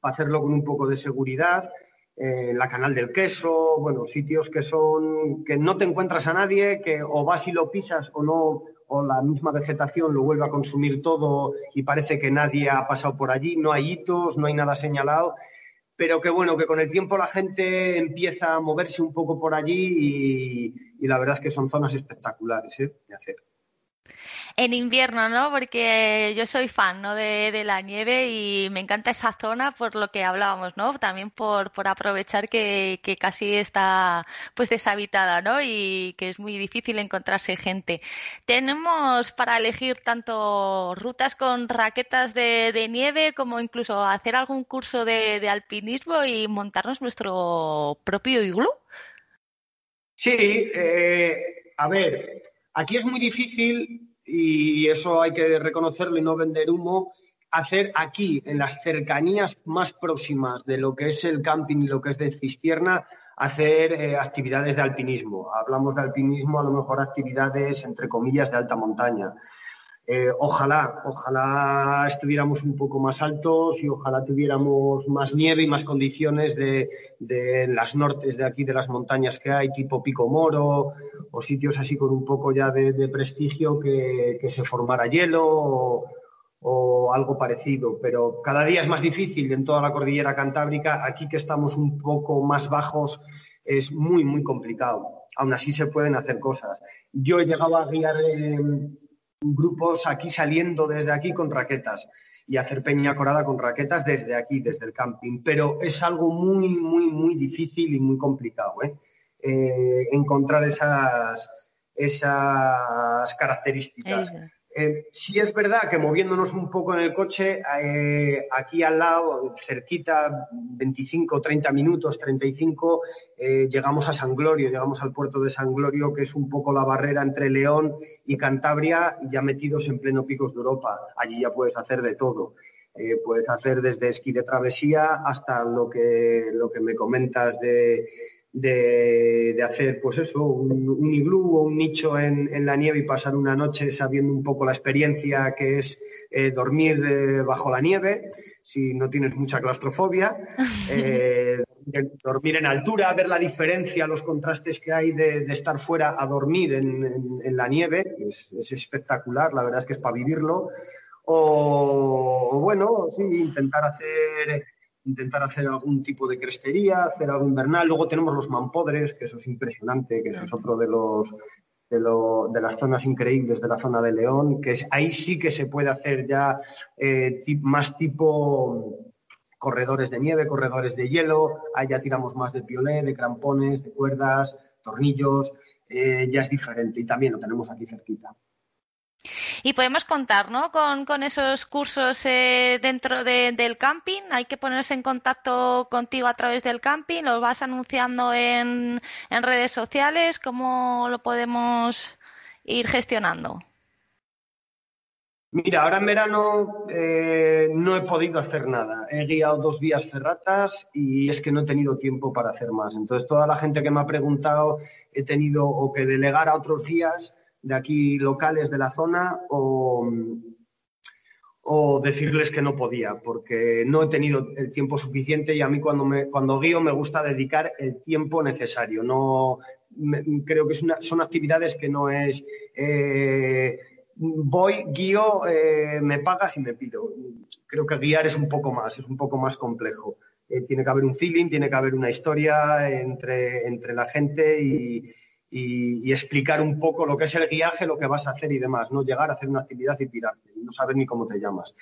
para hacerlo con un poco de seguridad. Eh, la canal del queso, bueno, sitios que son que no te encuentras a nadie, que o vas y lo pisas o no o la misma vegetación lo vuelve a consumir todo y parece que nadie ha pasado por allí, no hay hitos, no hay nada señalado, pero que bueno, que con el tiempo la gente empieza a moverse un poco por allí y, la verdad es que son zonas espectaculares ¿eh? de hacer en invierno, ¿no? Porque yo soy fan, ¿no? De, la nieve y me encanta esa zona por lo que hablábamos, ¿no? También por, por aprovechar que, casi está pues deshabitada, ¿no? Y que es muy difícil encontrarse gente. Tenemos para elegir tanto rutas con raquetas de, nieve como incluso hacer algún curso de, de alpinismo y montarnos nuestro propio iglú. Sí, eh, a ver, aquí es muy difícil y eso hay que reconocerlo y no vender humo, hacer aquí, en las cercanías más próximas de lo que es el camping y lo que es de Cistierna, hacer eh, actividades de alpinismo. Hablamos de alpinismo, a lo mejor actividades, entre comillas, de alta montaña. Eh, ojalá, ojalá estuviéramos un poco más altos y ojalá tuviéramos más nieve y más condiciones de, las nortes de aquí, de las montañas que hay, tipo Pico Moro o sitios así con un poco ya de, prestigio que, se formara hielo o, algo parecido. Pero cada día es más difícil en toda la cordillera cantábrica. Aquí que estamos un poco más bajos es muy, muy complicado. Aún así se pueden hacer cosas. Yo he llegado a guiar grupos aquí saliendo desde aquí con raquetas y hacer peña corada con raquetas desde aquí, desde el camping. Pero es algo muy, muy, muy difícil y muy complicado ¿eh? Eh, encontrar esas, esas características. Eh, sí es verdad que moviéndonos un poco en el coche, eh, aquí al lado, cerquita, 25, 30 minutos, 35, eh, llegamos a San Glorio, llegamos al puerto de San Glorio, que es un poco la barrera entre León y Cantabria, y ya metidos en pleno picos de Europa. Allí ya puedes hacer de todo. puedes hacer desde esquí de travesía hasta lo que, lo que me comentas de, de, hacer, pues eso, un, un, iglú o un nicho en, en, la nieve y pasar una noche sabiendo un poco la experiencia que es eh, dormir eh, bajo la nieve, si no tienes mucha claustrofobia. Eh, dormir en altura, ver la diferencia, los contrastes que hay de, estar fuera a dormir en, la nieve, es, espectacular, la verdad es que es para vivirlo. O, bueno, sí, intentar hacer intentar hacer algún tipo de crestería, hacer algo invernal. Luego tenemos los mampodres, que eso es impresionante, que eso es otro de los de, las zonas increíbles de la zona de León, que ahí sí que se puede hacer ya eh, más tipo corredores de nieve, corredores de hielo, ahí ya tiramos más de piolé, de crampones, de cuerdas, tornillos, eh, ya es diferente y también lo tenemos aquí cerquita. Y podemos contar, ¿no? Con, esos cursos eh, dentro del camping. Hay que ponerse en contacto contigo a través del camping. ¿Los vas anunciando en, redes sociales? ¿Cómo lo podemos ir gestionando? Mira, ahora en verano eh, no he podido hacer nada. He guiado dos vías ferratas y es que no he tenido tiempo para hacer más. Entonces, toda la gente que me ha preguntado, he tenido o que delegar a otros guías de aquí locales de la zona o, o decirles que no podía, porque no he tenido el tiempo suficiente y a mí cuando, me, cuando guío me gusta dedicar el tiempo necesario. No, creo que son actividades que no es... Eh, voy, guío, eh, me pagas y me pido. Creo que guiar es un poco más, es un poco más complejo. Eh, tiene que haber un feeling, tiene que haber una historia entre, entre la gente y, explicar un poco lo que es el guiaje, lo que vas a hacer y demás. No llegar a hacer una actividad y tirarte y no saber ni cómo te llamas.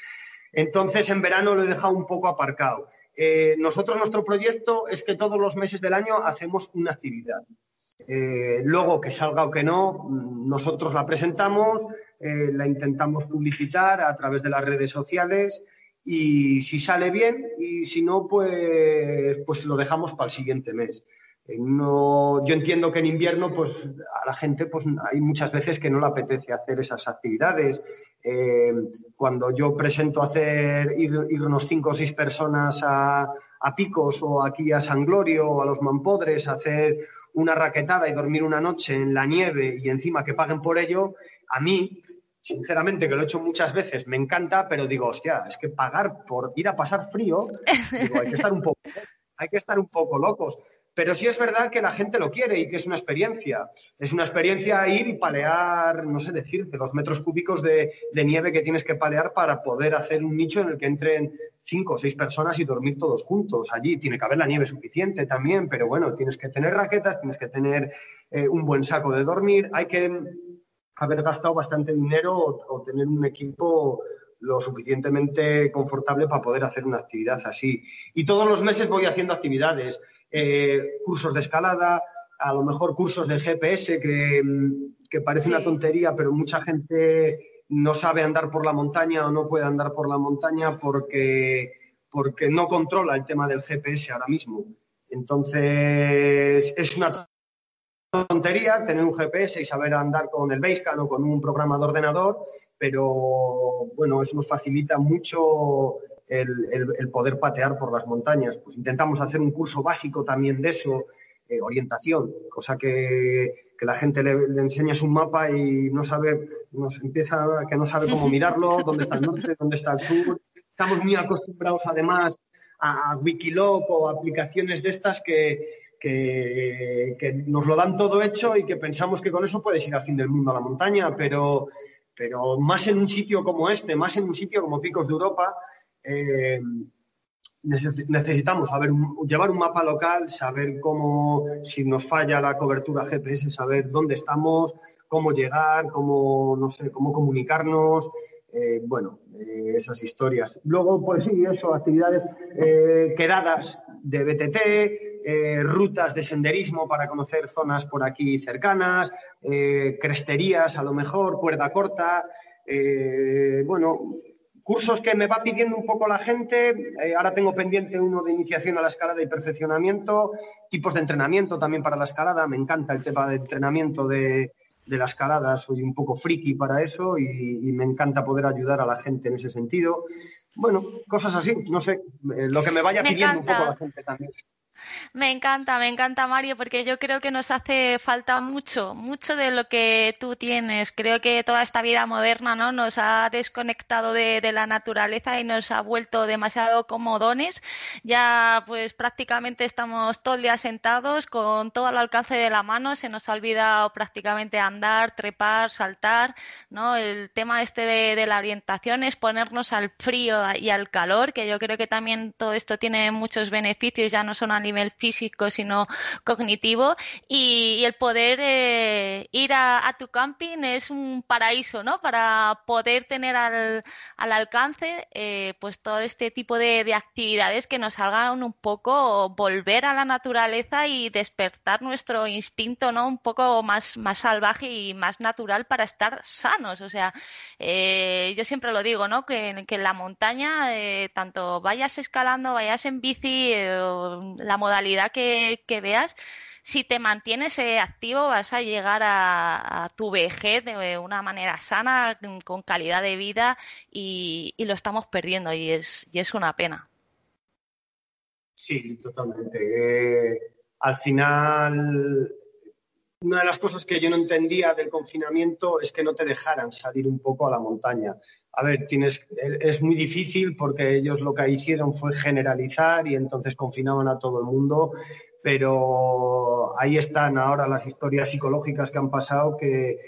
Entonces, en verano lo he dejado un poco aparcado. Eh, nosotros, nuestro proyecto es que todos los meses del año hacemos una actividad. luego, que salga o que no, nosotros la presentamos, eh, la intentamos publicitar a través de las redes sociales y si sale bien y si no, pues, pues lo dejamos para el siguiente mes. No, yo entiendo que en invierno, pues a la gente, pues hay muchas veces que no le apetece hacer esas actividades. Eh, cuando yo presento hacer ir, irnos cinco o seis personas a, Picos o aquí a San Glorio o a los Mampodres hacer una raquetada y dormir una noche en la nieve y encima que paguen por ello, a mí sinceramente, que lo he hecho muchas veces, me encanta, pero digo, hostia, es que pagar por ir a pasar frío, digo, hay que estar un poco, hay que estar un poco locos. Pero sí es verdad que la gente lo quiere y que es una experiencia. Es una experiencia ir y palear, no sé decirte, los metros cúbicos de, nieve que tienes que palear para poder hacer un nicho en el que entren cinco o seis personas y dormir todos juntos. Allí tiene que haber la nieve suficiente también, pero bueno, tienes que tener raquetas, tienes que tener eh, un buen saco de dormir. Hay que haber gastado bastante dinero o, tener un equipo lo suficientemente confortable para poder hacer una actividad así. Y todos los meses voy haciendo actividades, eh, cursos de escalada, a lo mejor cursos de GPS, que, que parece una tontería, pero mucha gente no sabe andar por la montaña o no puede andar por la montaña porque, porque no controla el tema del GPS ahora mismo. Entonces, es una tontería tener un GPS y saber andar con el Basecamp o con un programa de ordenador, pero bueno, eso nos facilita mucho el, poder patear por las montañas. Pues intentamos hacer un curso básico también de eso, eh, orientación, cosa que, la gente le, enseñas un mapa y no sabe, nos empieza que no sabe cómo mirarlo, dónde está el norte, dónde está el sur. Estamos muy acostumbrados además a, a Wikiloc o aplicaciones de estas que, que, nos lo dan todo hecho y que pensamos que con eso puedes ir al fin del mundo a la montaña, pero, pero más en un sitio como este, más en un sitio como Picos de Europa, eh, necesitamos saber, llevar un mapa local, saber cómo, si nos falla la cobertura GPS, saber dónde estamos, cómo llegar, cómo, no sé, cómo comunicarnos. Eh, bueno, eh, esas historias. Luego, pues sí, eso, actividades quedadas de BTT, rutas de senderismo para conocer zonas por aquí cercanas, cresterías a lo mejor, cuerda corta, bueno, cursos que me va pidiendo un poco la gente. ahora tengo pendiente uno de iniciación a la escalada y perfeccionamiento, tipos de entrenamiento también para la escalada. Me encanta el tema de entrenamiento de, la escalada, soy un poco friki para eso y, me encanta poder ayudar a la gente en ese sentido. Bueno, cosas así, no sé, lo que me vaya pidiendo un poco la gente también. Me encanta, me encanta Mario, porque yo creo que nos hace falta mucho, mucho de lo que tú tienes. Creo que toda esta vida moderna, ¿no? Nos ha desconectado de, la naturaleza y nos ha vuelto demasiado comodones. Ya, pues prácticamente estamos todo el día sentados con todo al alcance de la mano. Se nos ha olvidado prácticamente andar, trepar, saltar, ¿no? El tema este de, la orientación es ponernos al frío y al calor, que yo creo que también todo esto tiene muchos beneficios, ya no son a nivel físico, sino cognitivo. Y, el poder eh, ir a, tu camping es un paraíso, ¿no? Para poder tener al, al alcance eh, pues todo este tipo de, actividades que nos hagan un poco volver a la naturaleza y despertar nuestro instinto, ¿no? Un poco más, más salvaje y más natural para estar sanos. O sea, eh, yo siempre lo digo, ¿no? Que, en la montaña, tanto vayas escalando, vayas en bici, la modalidad que, veas, si te mantienes eh, activo vas a llegar a, tu vejez de una manera sana, con calidad de vida y, lo estamos perdiendo y es, y es una pena. Sí, totalmente. Eh, al final, una de las cosas que yo no entendía del confinamiento es que no te dejaran salir un poco a la montaña. A ver, tienes, es muy difícil porque ellos lo que hicieron fue generalizar y entonces confinaban a todo el mundo, pero ahí están ahora las historias psicológicas que han pasado que,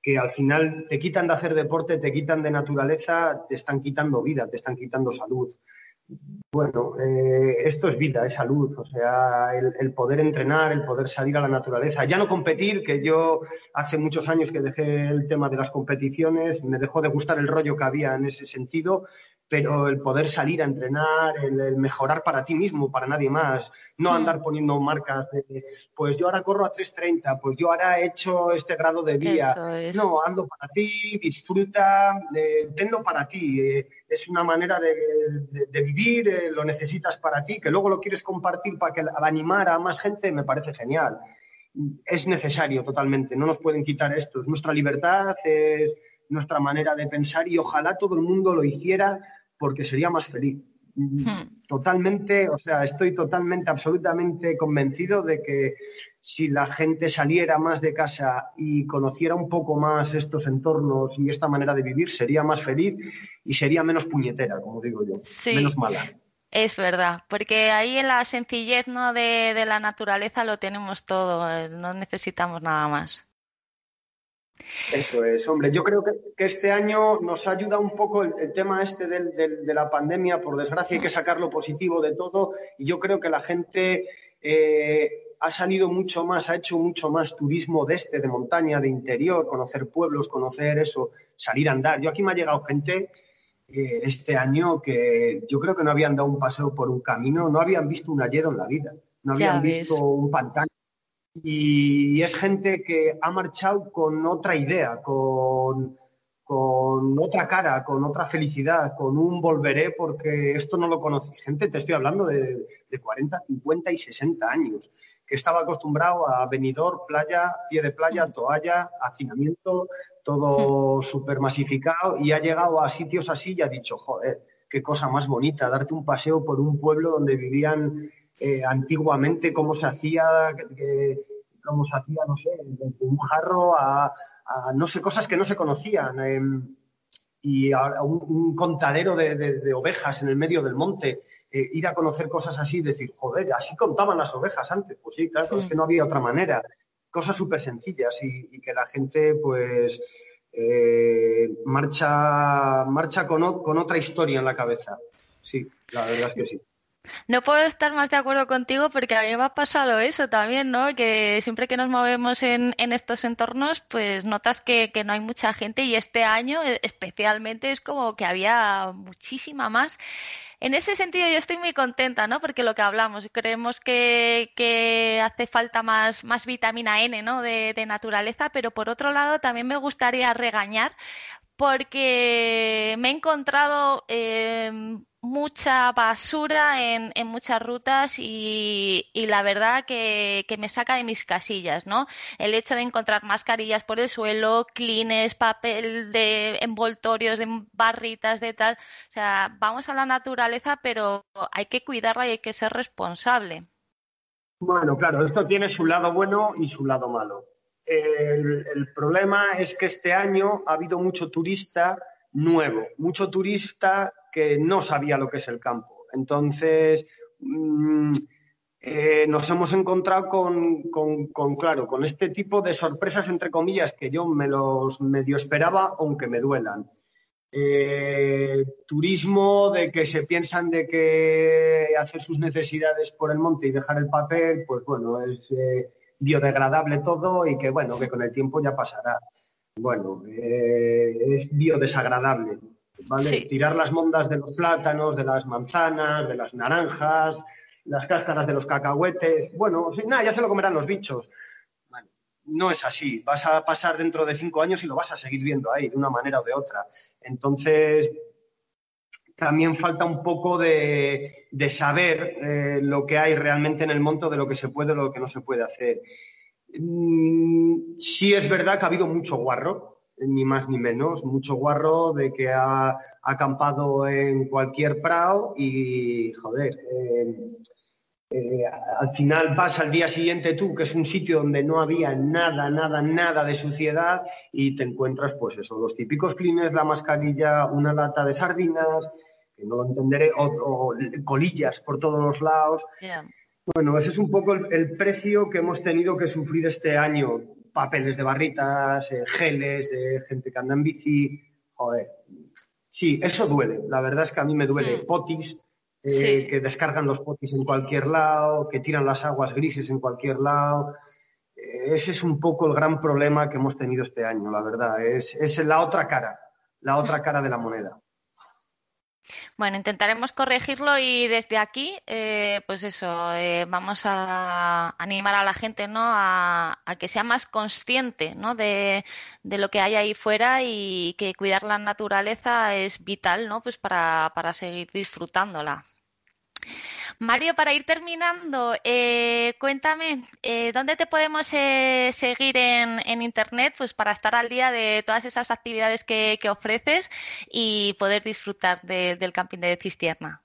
que al final te quitan de hacer deporte, te quitan de naturaleza, te están quitando vida, te están quitando salud. Bueno, eh, esto es vida, es salud, o sea, el, poder entrenar, el poder salir a la naturaleza, ya no competir, que yo hace muchos años que dejé el tema de las competiciones, me dejó de gustar el rollo que había en ese sentido, pero el poder salir a entrenar, el, mejorar para ti mismo, para nadie más, no andar poniendo marcas de, pues yo ahora corro a 3.30, pues yo ahora he hecho este grado de vía. No, ando para ti, disfruta, tenlo para ti. Eh, es una manera de, vivir, eh, lo necesitas para ti, que luego lo quieres compartir para que animar a más gente, me parece genial. Es necesario totalmente, no nos pueden quitar esto, es nuestra libertad, es nuestra manera de pensar y ojalá todo el mundo lo hiciera porque sería más feliz. Hmm. Totalmente, o sea, estoy totalmente, absolutamente convencido de que si la gente saliera más de casa y conociera un poco más estos entornos y esta manera de vivir, sería más feliz y sería menos puñetera, como digo yo, menos mala. Es verdad, porque ahí en la sencillez ¿no? de, de la naturaleza lo tenemos todo, eh, no necesitamos nada más. Eso es, hombre. Yo creo que, este año nos ayuda un poco el, tema este de la pandemia. Por desgracia, hay que sacar lo positivo de todo. Y yo creo que la gente eh, ha salido mucho más, ha hecho mucho más turismo de este, de montaña, de interior, conocer pueblos, conocer eso, salir a andar. Yo aquí me ha llegado gente eh, este año que yo creo que no habían dado un paseo por un camino, no habían visto un alledo en la vida, no habían visto un pantano y es gente que ha marchado con otra idea, con, otra cara, con otra felicidad, con un volveré porque esto no lo conocí. Gente, te estoy hablando de, de 40, 50 y 60 años, que estaba acostumbrado a venidor, playa, pie de playa, toalla, hacinamiento, todo súper masificado y ha llegado a sitios así y ha dicho, joder, qué cosa más bonita, darte un paseo por un pueblo donde vivían eh, antiguamente cómo se hacía, cómo se hacía, no sé, desde un jarro a, no sé, cosas que no se conocían. Em, y a, un, contadero de, ovejas en el medio del monte, eh, ir a conocer cosas así, decir, joder, así contaban las ovejas antes. Pues sí, claro, es que no había otra manera. Cosas súper sencillas y, que la gente, pues, eh, marcha, marcha con, con otra historia en la cabeza. Sí, la verdad es que sí. No puedo estar más de acuerdo contigo porque a mí me ha pasado eso también, ¿no? Que siempre que nos movemos en, estos entornos, pues notas que, no hay mucha gente y este año eh, especialmente es como que había muchísima más. En ese sentido yo estoy muy contenta, ¿no? Porque lo que hablamos, creemos que, hace falta más, más vitamina N, ¿no? De, naturaleza, pero por otro lado también me gustaría regañar porque me he encontrado eh, mucha basura en, en muchas rutas y, la verdad que, que, me saca de mis casillas, ¿no? El hecho de encontrar mascarillas por el suelo, clines, papel de envoltorios, de barritas, de tal. O sea, vamos a la naturaleza, pero hay que cuidarla y hay que ser responsable. Bueno, claro, esto tiene su lado bueno y su lado malo. El, problema es que este año ha habido mucho turista nuevo, mucho turista que no sabía lo que es el campo. Entonces, mm, eh, nos hemos encontrado con, claro, con este tipo de sorpresas, entre comillas, que yo me los medio esperaba, aunque me duelan. Eh, turismo de que se piensan de que hacer sus necesidades por el monte y dejar el papel, pues bueno, es eh, biodegradable todo y que bueno, que con el tiempo ya pasará. Bueno, eh, es biodesagradable, ¿vale? Tirar las mondas de los plátanos, de las manzanas, de las naranjas, las cáscaras de los cacahuetes, bueno, nada, ya se lo comerán los bichos no es así. Vas a pasar dentro de cinco años y lo vas a seguir viendo ahí, de una manera o de otra. Entonces, también falta un poco de, saber eh, lo que hay realmente en el monto, de lo que se puede o lo que no se puede hacer. Mm, sí es verdad que ha habido mucho guarro, ni más ni menos, mucho guarro de que ha, acampado en cualquier prado y, joder, eh, eh, al final vas al día siguiente tú, que es un sitio donde no había nada, nada, nada de suciedad y te encuentras, pues eso, los típicos clines, la mascarilla, una lata de sardinas, que no lo entenderé, o, colillas por todos los lados. Bueno, ese es un poco el, precio que hemos tenido que sufrir este año. Papeles de barritas, eh, geles de gente que anda en bici. Joder. Sí, eso duele. La verdad es que a mí me duele. Mm. Potis eh, que descargan los potis en cualquier lado, que tiran las aguas grises en cualquier lado. Eh, ese es un poco el gran problema que hemos tenido este año, la verdad. Es, es la otra cara, la otra cara de la moneda. Bueno, intentaremos corregirlo y desde aquí, eh, pues eso, vamos a animar a la gente, ¿no? A, que sea más consciente, ¿no? De, de, lo que hay ahí fuera y que cuidar la naturaleza es vital, ¿no? Pues para, para seguir disfrutándola. Mario, para ir terminando, eh, cuéntame, eh, ¿dónde te podemos eh, seguir en, Internet pues para estar al día de todas esas actividades que, ofreces y poder disfrutar del camping de Cistierna?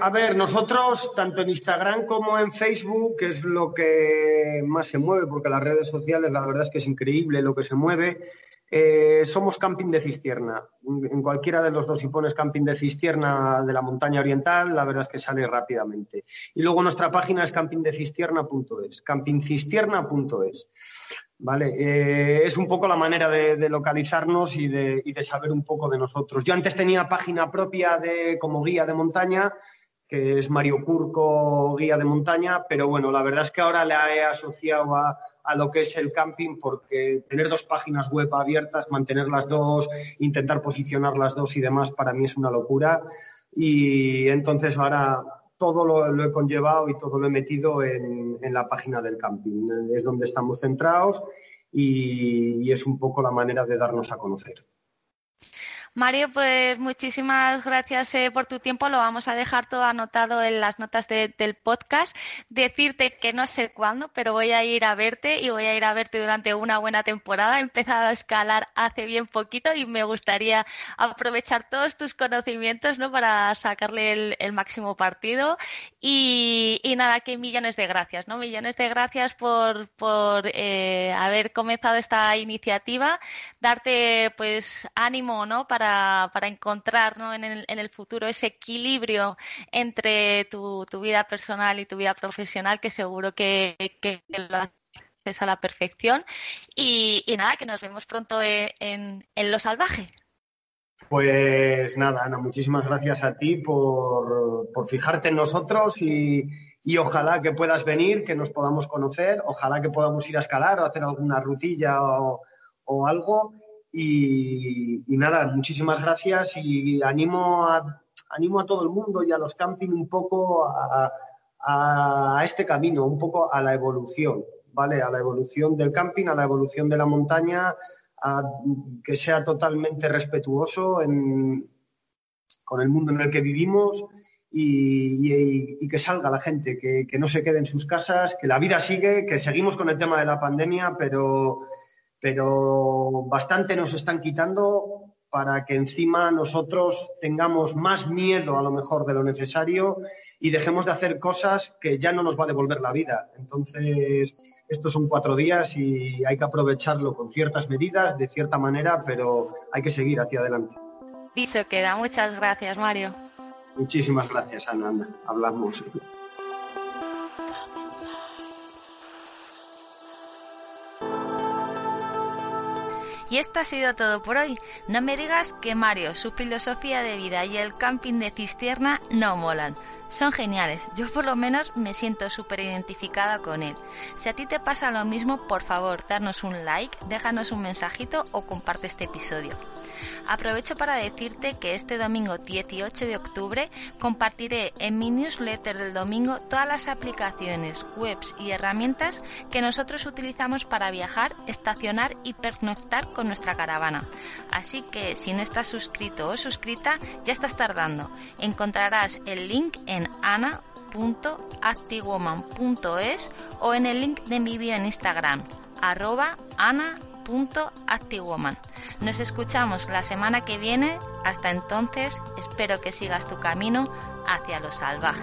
a ver, nosotros, tanto en Instagram como en Facebook, que es lo que más se mueve, porque las redes sociales, la verdad es que es increíble lo que se mueve, eh, somos Camping de Cistierna. En cualquiera de los dos, si pones Camping de Cistierna de la montaña oriental, la verdad es que sale rápidamente. Y luego nuestra página es campingdecistierna.es, campingcistierna.es. Vale, eh, es un poco la manera de, localizarnos y de, y de, saber un poco de nosotros. Yo antes tenía página propia de, como guía de montaña, que es Mario Curco, guía de montaña, pero bueno, la verdad es que ahora la he asociado a, lo que es el camping porque tener dos páginas web abiertas, mantener las dos, intentar posicionar las dos y demás, para mí es una locura. Y entonces ahora todo lo, he conllevado y todo lo he metido en, la página del camping. Es donde estamos centrados y es un poco la manera de darnos a conocer. Mario, pues muchísimas gracias eh, por tu tiempo. Lo vamos a dejar todo anotado en las notas del podcast. Decirte que no sé cuándo, pero voy a ir a verte y voy a ir a verte durante una buena temporada. He empezado a escalar hace bien poquito y me gustaría aprovechar todos tus conocimientos ¿no? para sacarle el, máximo partido. Y, nada, que millones de gracias, ¿no? Millones de gracias por, por eh, haber comenzado esta iniciativa. Darte pues ánimo, ¿no? Para para, encontrar en, el, futuro ese equilibrio entre tu, vida personal y tu vida profesional, que seguro que, lo haces a la perfección. Y, nada, que nos vemos pronto en, Lo Salvaje. Pues nada, Ana, muchísimas gracias a ti por, fijarte en nosotros y, ojalá que puedas venir, que nos podamos conocer, ojalá que podamos ir a escalar o hacer alguna rutilla o, o algo y, nada, muchísimas gracias y animo a, animo a todo el mundo y a los camping un poco a, este camino, un poco a la evolución, ¿vale? A la evolución del camping, a la evolución de la montaña, a que sea totalmente respetuoso con el mundo en el que vivimos y, que salga la gente, que, que, no se quede en sus casas, que la vida sigue, que seguimos con el tema de la pandemia, pero pero bastante nos están quitando para que encima nosotros tengamos más miedo a lo mejor de lo necesario y dejemos de hacer cosas que ya no nos va a devolver la vida. Entonces, estos son cuatro días y hay que aprovecharlo con ciertas medidas, de cierta manera, pero hay que seguir hacia adelante. Dicho queda. Muchas gracias, Mario. Muchísimas gracias, Ana. Hablamos. Y esto ha sido todo por hoy. No me digas que Mario, su filosofía de vida y el camping de Cistierna no molan. Son geniales, yo por lo menos me siento súper identificada con él. Si a ti te pasa lo mismo, por favor, darnos un like, déjanos un mensajito o comparte este episodio. Aprovecho para decirte que este domingo 18 de octubre compartiré en mi newsletter del domingo todas las aplicaciones, webs y herramientas que nosotros utilizamos para viajar, estacionar y pernoctar con nuestra caravana. Así que si no estás suscrito o suscrita, ya estás tardando. Encontrarás el link en ana.activewoman.es o en el link de mi bio en Instagram, arroba activewoman. Nos escuchamos la semana que viene. Hasta entonces, espero que sigas tu camino hacia lo salvaje.